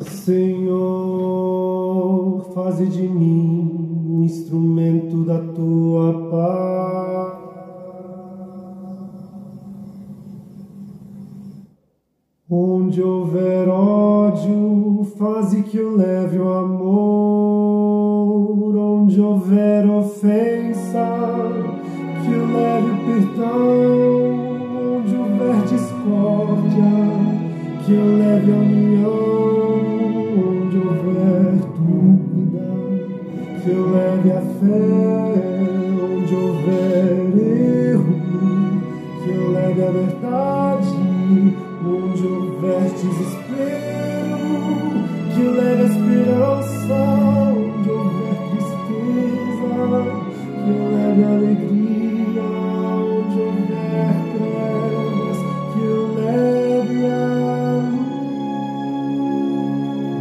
Senhor, faze de mim um instrumento da tua paz. Onde houver ódio, faze que eu leve o amor. Onde houver ofensa, que eu leve a fé. Onde houver erro, que eu leve a verdade onde houver desespero, que leve a esperança, onde houver tristeza, que leve a alegria, onde houver trevas, que leve a luz.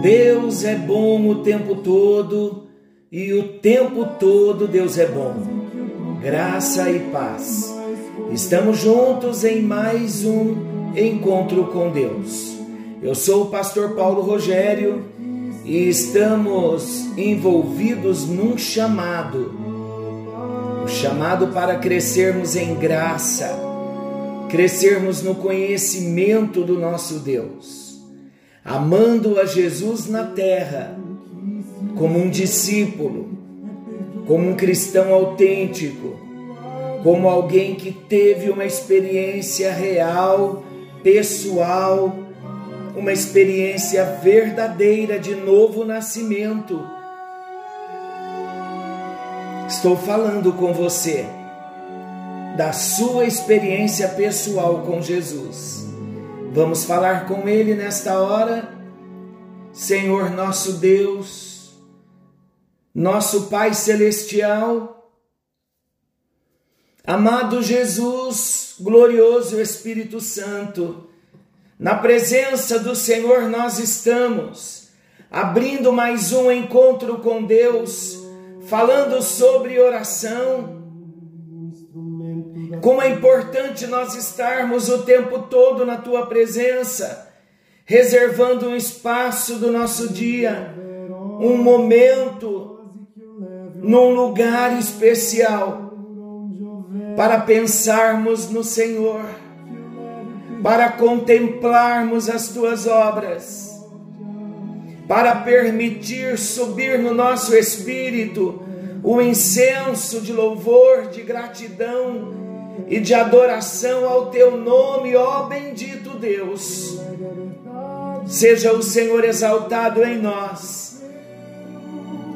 Deus é bom o tempo todo tempo todo Deus é bom. Graça e paz. Estamos juntos em mais um encontro com Deus. Eu sou o pastor Paulo Rogério e estamos envolvidos num chamado o chamado para crescermos em graça, crescermos no conhecimento do nosso Deus, amando a Jesus na terra, como um discípulo, como um cristão autêntico, como alguém que teve uma experiência real pessoal, uma experiência verdadeira de novo nascimento. Estou falando com você da sua experiência pessoal com Jesus. Vamos falar com Ele nesta hora? Senhor nosso Deus, nosso Pai Celestial, amado Jesus, glorioso Espírito Santo. Na presença do Senhor nós estamos, abrindo mais um encontro com Deus, falando sobre oração. Como é importante nós estarmos o tempo todo na tua presença, reservando um espaço do nosso dia, um momento, num lugar especial para pensarmos no Senhor, para contemplarmos as tuas obras, para permitir subir no nosso espírito o incenso de louvor, de gratidão e de adoração ao teu nome, ó bendito Deus. Seja o Senhor exaltado em nós.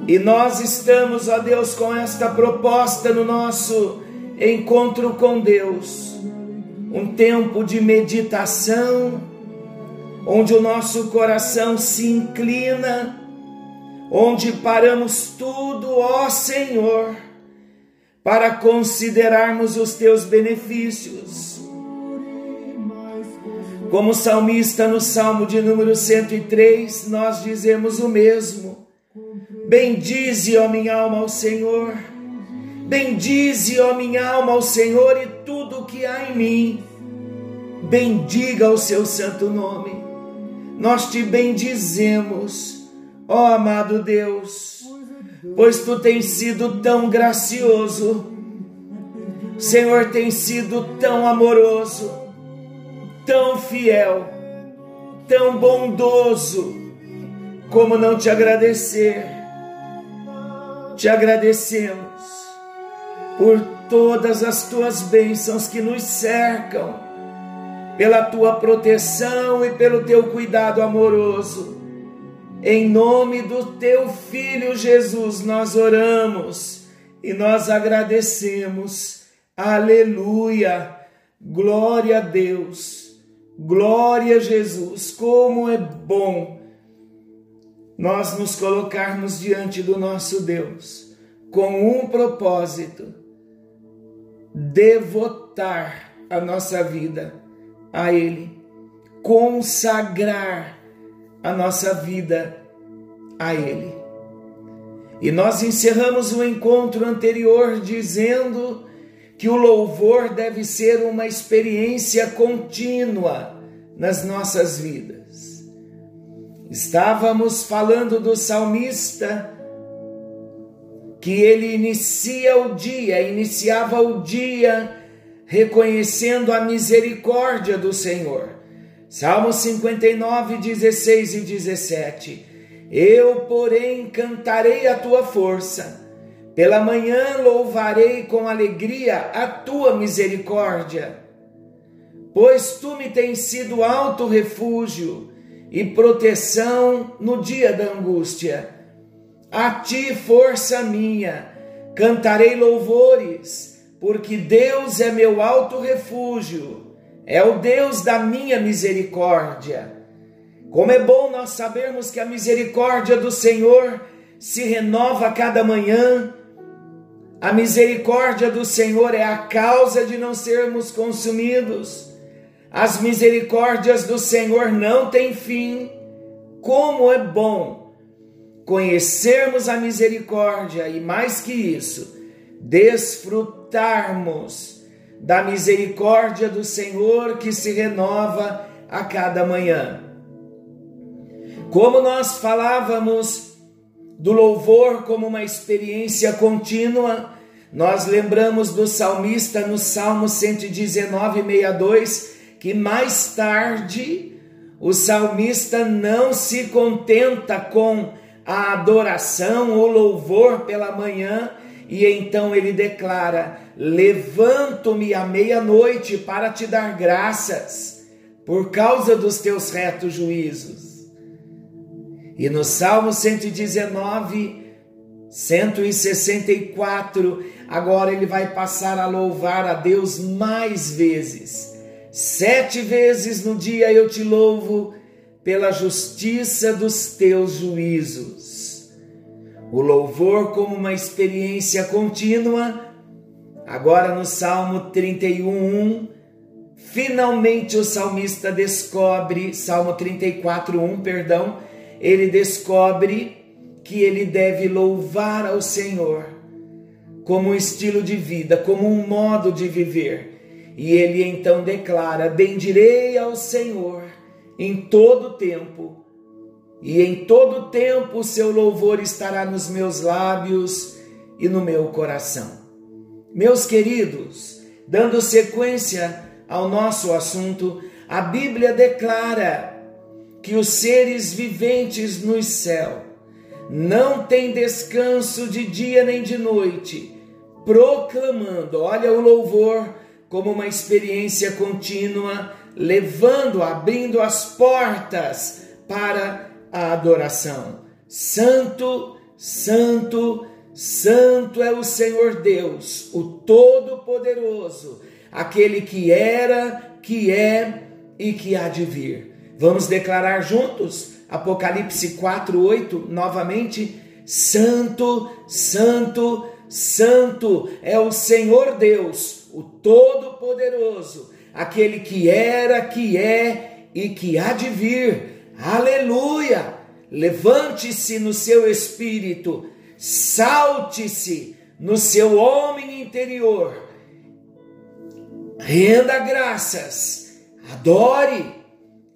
E nós estamos, ó Deus, com esta proposta no nosso encontro com Deus, um tempo de meditação, onde o nosso coração se inclina, onde paramos tudo, ó Senhor, para considerarmos os teus benefícios. Como salmista no Salmo de número 103, nós dizemos o mesmo. Bendize, ó minha alma, ao Senhor Bendize, ó minha alma, ao Senhor e tudo o que há em mim. Bendiga o seu santo nome. Nós te bendizemos, ó amado Deus, pois tu tens sido tão gracioso. Senhor tem sido tão amoroso, tão fiel, tão bondoso. Como não te agradecer? Te agradecemos por todas as tuas bênçãos que nos cercam, pela tua proteção e pelo teu cuidado amoroso. Em nome do teu filho Jesus, nós oramos e nós agradecemos. Aleluia! Glória a Deus! Glória a Jesus! Como é bom nós nos colocarmos diante do nosso Deus com um propósito devotar a nossa vida a Ele, consagrar a nossa vida a Ele. E nós encerramos o encontro anterior dizendo que o louvor deve ser uma experiência contínua nas nossas vidas. Estávamos falando do salmista que ele inicia o dia, iniciava o dia reconhecendo a misericórdia do Senhor. Salmo 59, 16 e 17. Eu, porém, cantarei a tua força. Pela manhã louvarei com alegria a tua misericórdia. Pois tu me tens sido alto refúgio e proteção no dia da angústia. A ti, força minha, cantarei louvores, porque Deus é meu alto refúgio, é o Deus da minha misericórdia. Como é bom nós sabermos que a misericórdia do Senhor se renova a cada manhã. A misericórdia do Senhor é a causa de não sermos consumidos. As misericórdias do Senhor não têm fim. Como é bom conhecermos a misericórdia e, mais que isso, desfrutarmos da misericórdia do Senhor que se renova a cada manhã. Como nós falávamos do louvor como uma experiência contínua, nós lembramos do salmista no Salmo 119, 62, que mais tarde o salmista não se contenta com a adoração ou louvor pela manhã, e então ele declara: Levanto-me à meia-noite para te dar graças, por causa dos teus retos juízos. E no Salmo 119, 164, agora ele vai passar a louvar a Deus mais vezes. Sete vezes no dia eu te louvo pela justiça dos teus juízos. O louvor como uma experiência contínua. Agora no Salmo 31, finalmente o salmista descobre, Salmo 34, 1, perdão, ele descobre que ele deve louvar ao Senhor como um estilo de vida, como um modo de viver. E ele então declara: Bendirei ao Senhor em todo tempo, e em todo tempo o seu louvor estará nos meus lábios e no meu coração. Meus queridos, dando sequência ao nosso assunto, a Bíblia declara que os seres viventes no céu não têm descanso de dia nem de noite, proclamando, olha o louvor como uma experiência contínua, levando, abrindo as portas para a adoração. Santo, santo, santo é o Senhor Deus, o Todo-Poderoso, aquele que era, que é e que há de vir. Vamos declarar juntos Apocalipse 4, 8, novamente: Santo, Santo, Santo é o Senhor Deus, o Todo-Poderoso, aquele que era, que é e que há de vir. Aleluia! Levante-se no seu espírito, salte-se no seu homem interior, renda graças, adore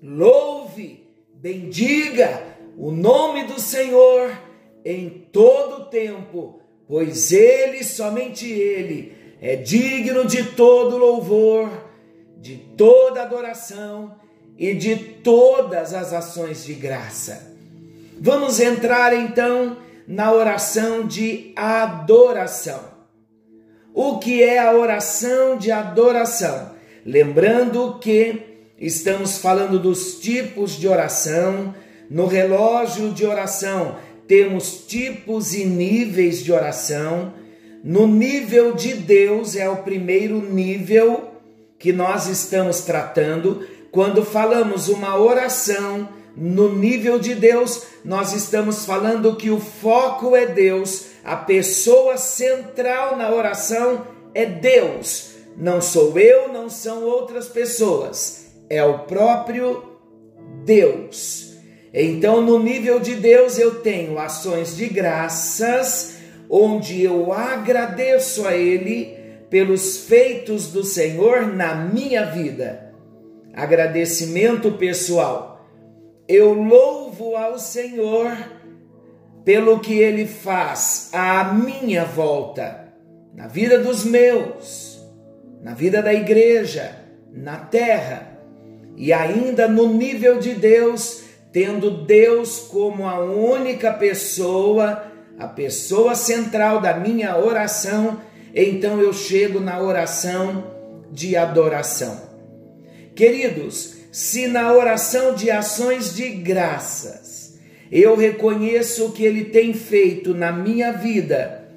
louve, bendiga o nome do Senhor em todo o tempo, pois Ele, somente Ele, é digno de todo louvor, de toda adoração e de todas as ações de graça. Vamos entrar então na oração de adoração. O que é a oração de adoração? Lembrando que Estamos falando dos tipos de oração. No relógio de oração, temos tipos e níveis de oração. No nível de Deus, é o primeiro nível que nós estamos tratando. Quando falamos uma oração no nível de Deus, nós estamos falando que o foco é Deus, a pessoa central na oração é Deus. Não sou eu, não são outras pessoas é o próprio Deus. Então, no nível de Deus, eu tenho ações de graças, onde eu agradeço a Ele pelos feitos do Senhor na minha vida. Agradecimento pessoal. eu louvo ao Senhor pelo que ele faz à minha volta, na vida dos meus, na vida da igreja, na terra e ainda no nível de Deus, tendo Deus como a única pessoa, a pessoa central da minha oração, então eu chego na oração de adoração. Queridos, se na oração de ações de graças eu reconheço o que Ele tem feito na minha vida,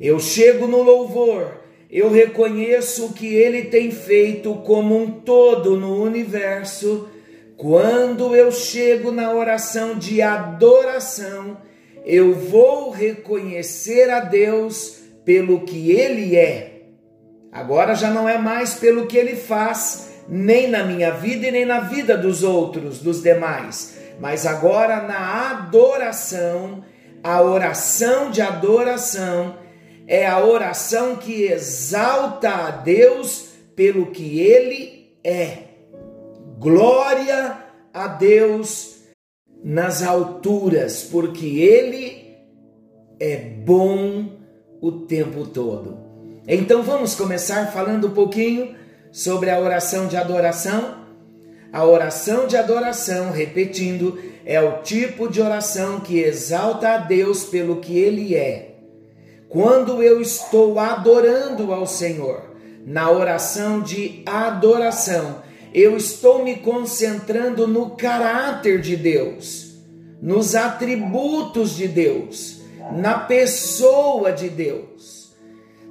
eu chego no louvor, eu reconheço o que Ele tem feito como um todo no universo, quando eu chego na oração de adoração, eu vou reconhecer a Deus pelo que Ele é. Agora já não é mais pelo que Ele faz, nem na minha vida e nem na vida dos outros, dos demais, mas agora na adoração, a oração de adoração é a oração que exalta a Deus pelo que Ele é. Glória a Deus nas alturas, porque Ele é bom o tempo todo. Então vamos começar falando um pouquinho sobre a oração de adoração. A oração de adoração, repetindo, é o tipo de oração que exalta a Deus pelo que Ele é. Quando eu estou adorando ao Senhor, na oração de adoração, eu estou me concentrando no caráter de Deus, nos atributos de Deus, na pessoa de Deus,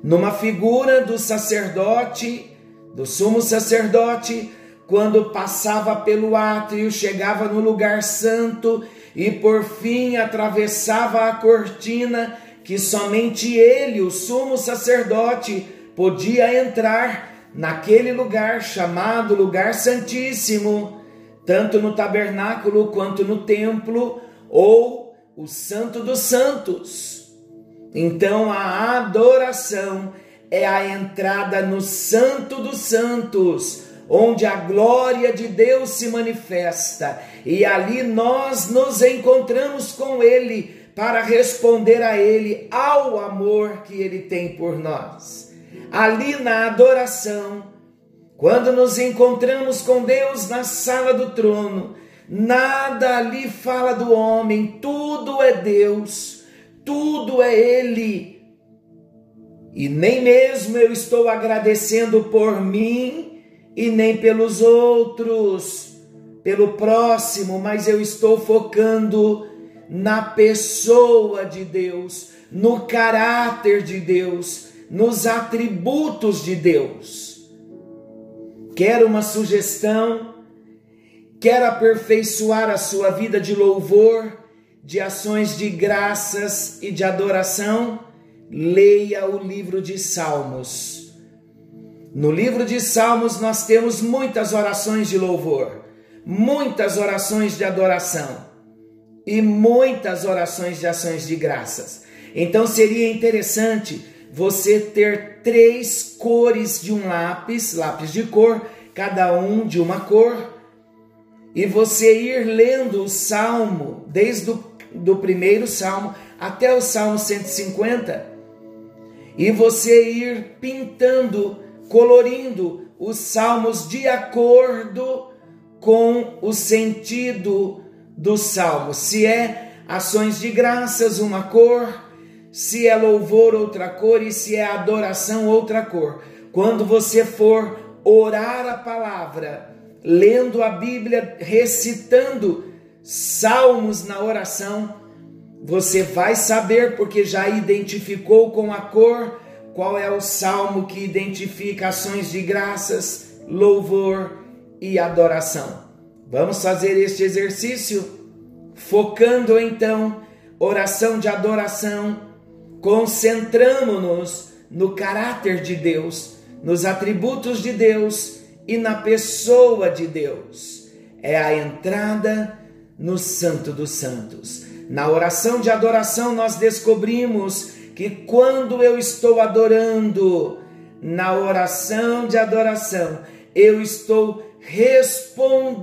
numa figura do sacerdote do sumo sacerdote, quando passava pelo átrio, chegava no lugar santo e por fim atravessava a cortina que somente ele, o sumo sacerdote, podia entrar naquele lugar chamado lugar santíssimo, tanto no tabernáculo quanto no templo ou o santo dos santos. Então a adoração é a entrada no Santo dos Santos, onde a glória de Deus se manifesta, e ali nós nos encontramos com Ele para responder a Ele ao amor que Ele tem por nós. Ali na adoração, quando nos encontramos com Deus na sala do trono, nada ali fala do homem, tudo é Deus, tudo é Ele. E nem mesmo eu estou agradecendo por mim e nem pelos outros, pelo próximo, mas eu estou focando na pessoa de Deus, no caráter de Deus, nos atributos de Deus. Quer uma sugestão? Quer aperfeiçoar a sua vida de louvor, de ações de graças e de adoração? leia o livro de Salmos. No livro de Salmos nós temos muitas orações de louvor, muitas orações de adoração e muitas orações de ações de graças. Então seria interessante você ter três cores de um lápis, lápis de cor, cada um de uma cor, e você ir lendo o salmo, desde o do primeiro salmo até o salmo 150, e você ir pintando, colorindo os salmos de acordo com o sentido do salmo. Se é ações de graças, uma cor, se é louvor, outra cor, e se é adoração, outra cor. Quando você for orar a palavra, lendo a Bíblia, recitando salmos na oração, você vai saber, porque já identificou com a cor, qual é o salmo que identifica ações de graças, louvor e adoração. Vamos fazer este exercício, focando então oração de adoração, concentramos-nos no caráter de Deus, nos atributos de Deus e na pessoa de Deus. É a entrada no Santo dos Santos. Na oração de adoração, nós descobrimos que quando eu estou adorando, na oração de adoração, eu estou respondendo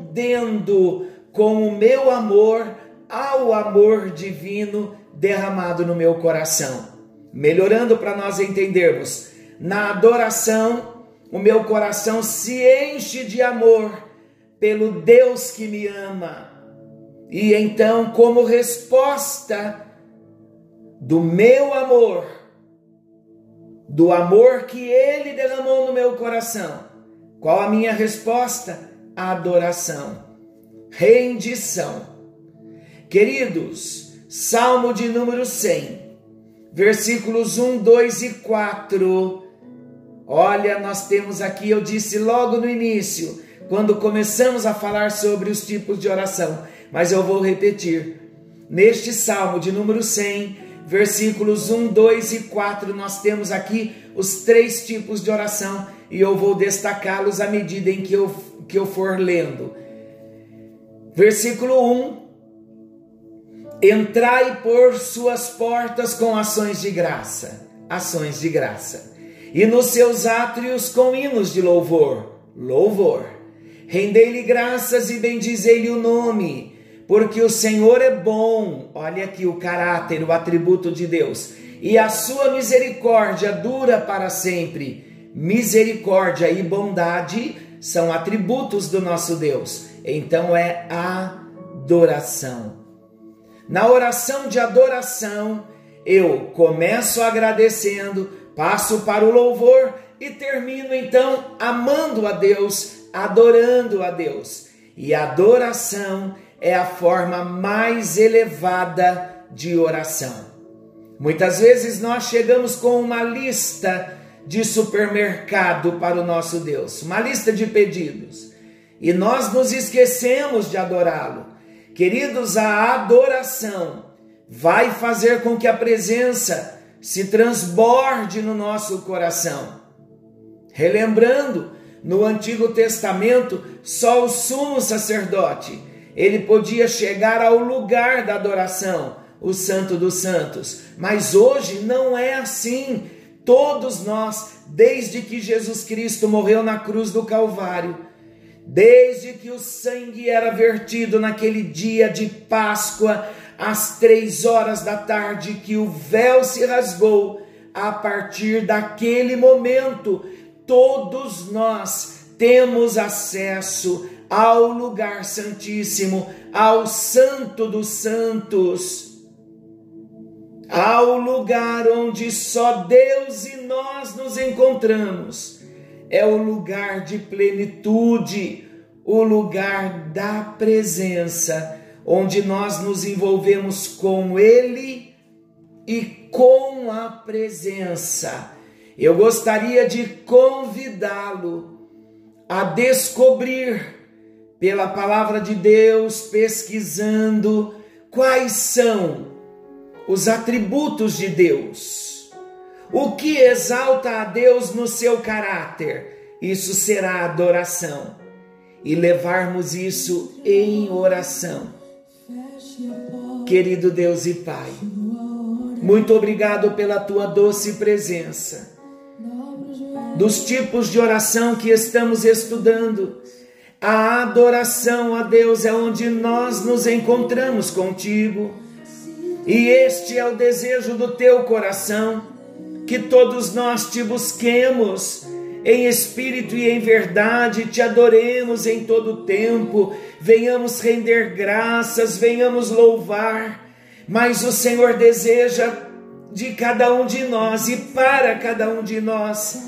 com o meu amor ao amor divino derramado no meu coração. Melhorando para nós entendermos, na adoração, o meu coração se enche de amor pelo Deus que me ama. E então, como resposta do meu amor, do amor que Ele derramou no meu coração, qual a minha resposta? Adoração, rendição. Queridos, Salmo de número 100, versículos 1, 2 e 4. Olha, nós temos aqui, eu disse logo no início, quando começamos a falar sobre os tipos de oração, mas eu vou repetir. Neste salmo de número 100, versículos 1, 2 e 4, nós temos aqui os três tipos de oração e eu vou destacá-los à medida em que eu, que eu for lendo. Versículo 1: Entrai por suas portas com ações de graça, ações de graça, e nos seus átrios com hinos de louvor, louvor. Rendei-lhe graças e bendizei-lhe o nome, porque o Senhor é bom. Olha aqui o caráter, o atributo de Deus. E a sua misericórdia dura para sempre. Misericórdia e bondade são atributos do nosso Deus. Então é adoração. Na oração de adoração, eu começo agradecendo, passo para o louvor e termino então amando a Deus, adorando a Deus. E adoração é a forma mais elevada de oração. Muitas vezes nós chegamos com uma lista de supermercado para o nosso Deus, uma lista de pedidos, e nós nos esquecemos de adorá-lo. Queridos, a adoração vai fazer com que a presença se transborde no nosso coração. Relembrando, no Antigo Testamento, só o sumo sacerdote ele podia chegar ao lugar da adoração, o Santo dos Santos. Mas hoje não é assim. Todos nós, desde que Jesus Cristo morreu na cruz do Calvário, desde que o sangue era vertido naquele dia de Páscoa, às três horas da tarde, que o véu se rasgou, a partir daquele momento, todos nós temos acesso ao lugar santíssimo, ao Santo dos Santos, ao lugar onde só Deus e nós nos encontramos. É o lugar de plenitude, o lugar da presença, onde nós nos envolvemos com Ele e com a presença. Eu gostaria de convidá-lo a descobrir pela palavra de Deus, pesquisando quais são os atributos de Deus. O que exalta a Deus no seu caráter, isso será adoração. E levarmos isso em oração. Querido Deus e Pai, muito obrigado pela tua doce presença. Dos tipos de oração que estamos estudando, a adoração a Deus é onde nós nos encontramos contigo. E este é o desejo do teu coração, que todos nós te busquemos em espírito e em verdade, te adoremos em todo o tempo, venhamos render graças, venhamos louvar. Mas o Senhor deseja de cada um de nós e para cada um de nós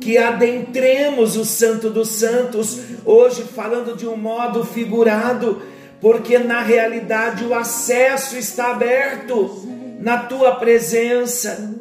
que adentremos o Santo dos Santos, hoje falando de um modo figurado, porque na realidade o acesso está aberto na tua presença.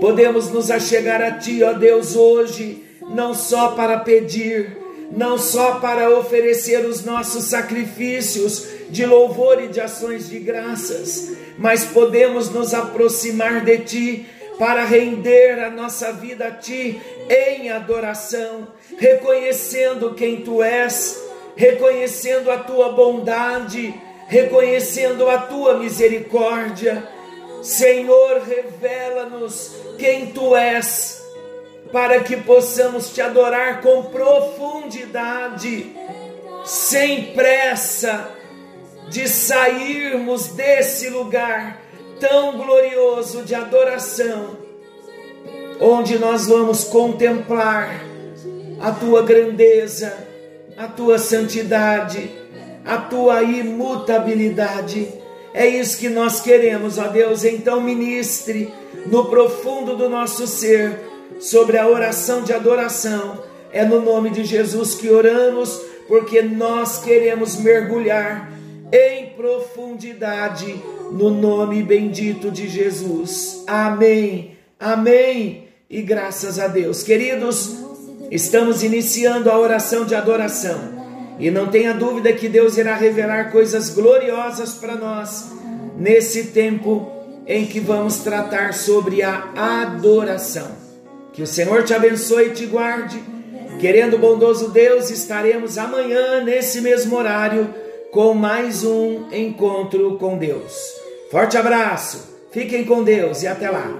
Podemos nos achegar a ti, ó Deus, hoje, não só para pedir, não só para oferecer os nossos sacrifícios de louvor e de ações de graças, mas podemos nos aproximar de ti para render a nossa vida a Ti em adoração, reconhecendo quem Tu és, reconhecendo a Tua bondade, reconhecendo a Tua misericórdia. Senhor, revela-nos quem Tu és, para que possamos Te adorar com profundidade. sem pressa de sairmos desse lugar tão glorioso de adoração, onde nós vamos contemplar a tua grandeza, a tua santidade, a tua imutabilidade. É isso que nós queremos, ó Deus. Então, ministre no profundo do nosso ser sobre a oração de adoração. É no nome de Jesus que oramos, porque nós queremos mergulhar em profundidade no nome bendito de Jesus. Amém. Amém. E graças a Deus. Queridos, estamos iniciando a oração de adoração. E não tenha dúvida que Deus irá revelar coisas gloriosas para nós nesse tempo em que vamos tratar sobre a adoração. Que o Senhor te abençoe e te guarde. Querendo bondoso Deus, estaremos amanhã nesse mesmo horário com mais um encontro com Deus. Forte abraço, fiquem com Deus e até lá.